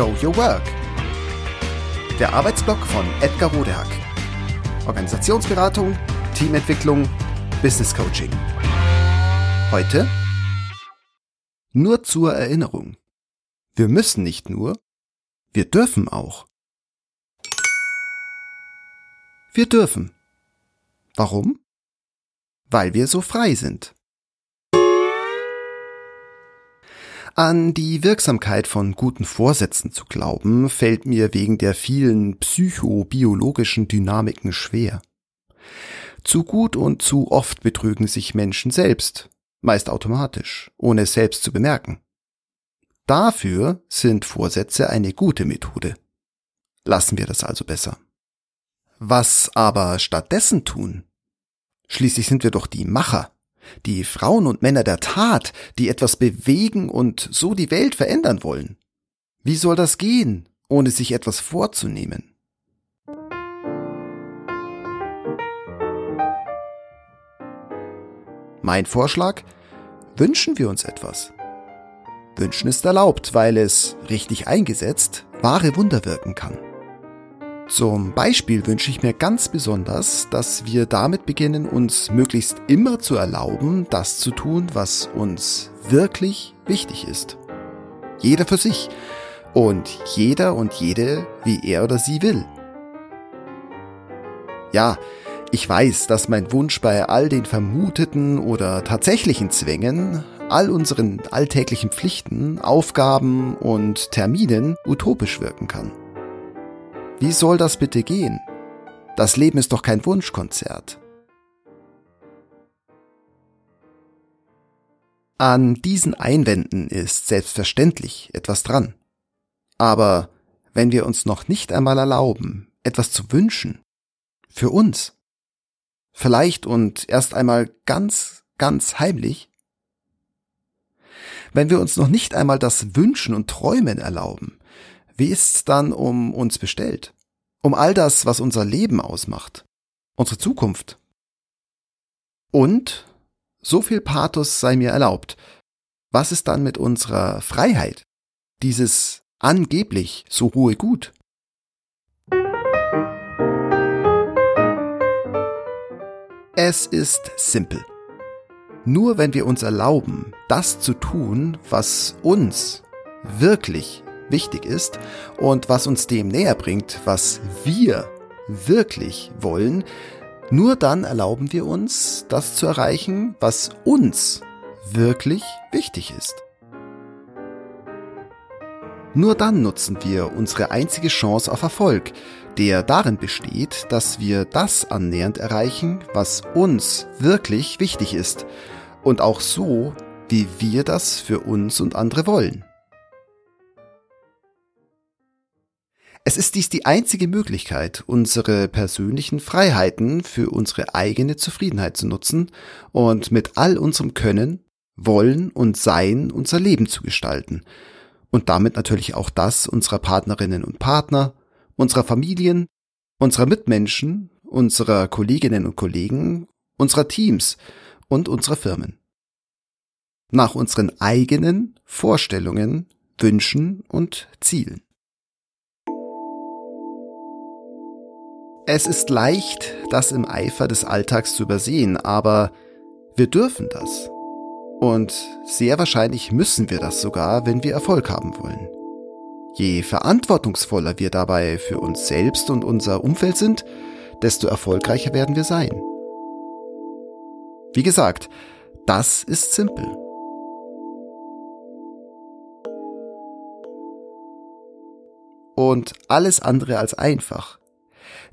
Show Your Work. Der Arbeitsblock von Edgar Rodehack. Organisationsberatung, Teamentwicklung, Business Coaching. Heute nur zur Erinnerung. Wir müssen nicht nur, wir dürfen auch. Wir dürfen. Warum? Weil wir so frei sind. An die Wirksamkeit von guten Vorsätzen zu glauben, fällt mir wegen der vielen psychobiologischen Dynamiken schwer. Zu gut und zu oft betrügen sich Menschen selbst, meist automatisch, ohne es selbst zu bemerken. Dafür sind Vorsätze eine gute Methode. Lassen wir das also besser. Was aber stattdessen tun? Schließlich sind wir doch die Macher die Frauen und Männer der Tat, die etwas bewegen und so die Welt verändern wollen. Wie soll das gehen, ohne sich etwas vorzunehmen? Mein Vorschlag? Wünschen wir uns etwas. Wünschen ist erlaubt, weil es, richtig eingesetzt, wahre Wunder wirken kann. Zum Beispiel wünsche ich mir ganz besonders, dass wir damit beginnen, uns möglichst immer zu erlauben, das zu tun, was uns wirklich wichtig ist. Jeder für sich und jeder und jede, wie er oder sie will. Ja, ich weiß, dass mein Wunsch bei all den vermuteten oder tatsächlichen Zwängen, all unseren alltäglichen Pflichten, Aufgaben und Terminen utopisch wirken kann. Wie soll das bitte gehen? Das Leben ist doch kein Wunschkonzert. An diesen Einwänden ist selbstverständlich etwas dran. Aber wenn wir uns noch nicht einmal erlauben, etwas zu wünschen, für uns, vielleicht und erst einmal ganz, ganz heimlich, wenn wir uns noch nicht einmal das Wünschen und Träumen erlauben, wie ist's dann um uns bestellt? Um all das, was unser Leben ausmacht. Unsere Zukunft. Und, so viel Pathos sei mir erlaubt, was ist dann mit unserer Freiheit? Dieses angeblich so hohe Gut? Es ist simpel. Nur wenn wir uns erlauben, das zu tun, was uns wirklich wichtig ist und was uns dem näher bringt, was wir wirklich wollen, nur dann erlauben wir uns, das zu erreichen, was uns wirklich wichtig ist. Nur dann nutzen wir unsere einzige Chance auf Erfolg, der darin besteht, dass wir das annähernd erreichen, was uns wirklich wichtig ist, und auch so, wie wir das für uns und andere wollen. Es ist dies die einzige Möglichkeit, unsere persönlichen Freiheiten für unsere eigene Zufriedenheit zu nutzen und mit all unserem Können, Wollen und Sein unser Leben zu gestalten und damit natürlich auch das unserer Partnerinnen und Partner, unserer Familien, unserer Mitmenschen, unserer Kolleginnen und Kollegen, unserer Teams und unserer Firmen. Nach unseren eigenen Vorstellungen, Wünschen und Zielen. Es ist leicht, das im Eifer des Alltags zu übersehen, aber wir dürfen das. Und sehr wahrscheinlich müssen wir das sogar, wenn wir Erfolg haben wollen. Je verantwortungsvoller wir dabei für uns selbst und unser Umfeld sind, desto erfolgreicher werden wir sein. Wie gesagt, das ist simpel. Und alles andere als einfach.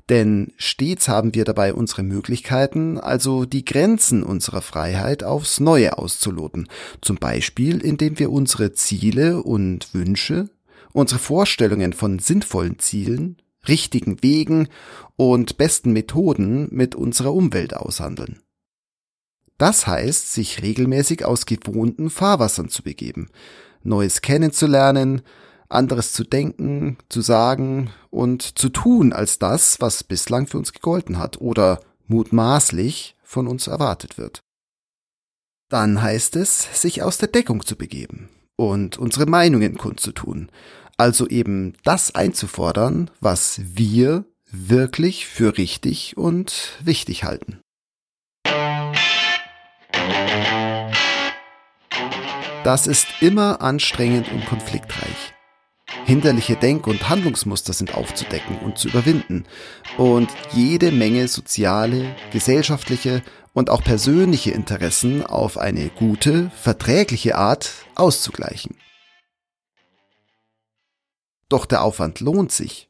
Denn stets haben wir dabei unsere Möglichkeiten, also die Grenzen unserer Freiheit aufs Neue auszuloten. Zum Beispiel, indem wir unsere Ziele und Wünsche, unsere Vorstellungen von sinnvollen Zielen, richtigen Wegen und besten Methoden mit unserer Umwelt aushandeln. Das heißt, sich regelmäßig aus gewohnten Fahrwassern zu begeben, Neues kennenzulernen, anderes zu denken, zu sagen und zu tun als das, was bislang für uns gegolten hat oder mutmaßlich von uns erwartet wird. Dann heißt es, sich aus der Deckung zu begeben und unsere Meinungen kundzutun, Also eben das einzufordern, was wir wirklich für richtig und wichtig halten. Das ist immer anstrengend und konfliktreich. Hinderliche Denk- und Handlungsmuster sind aufzudecken und zu überwinden und jede Menge soziale, gesellschaftliche und auch persönliche Interessen auf eine gute, verträgliche Art auszugleichen. Doch der Aufwand lohnt sich,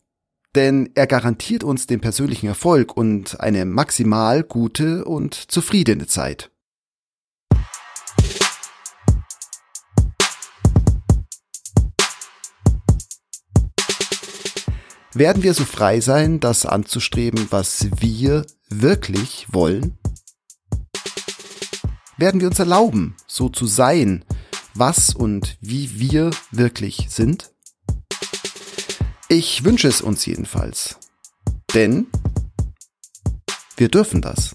denn er garantiert uns den persönlichen Erfolg und eine maximal gute und zufriedene Zeit. Werden wir so frei sein, das anzustreben, was wir wirklich wollen? Werden wir uns erlauben, so zu sein, was und wie wir wirklich sind? Ich wünsche es uns jedenfalls. Denn wir dürfen das.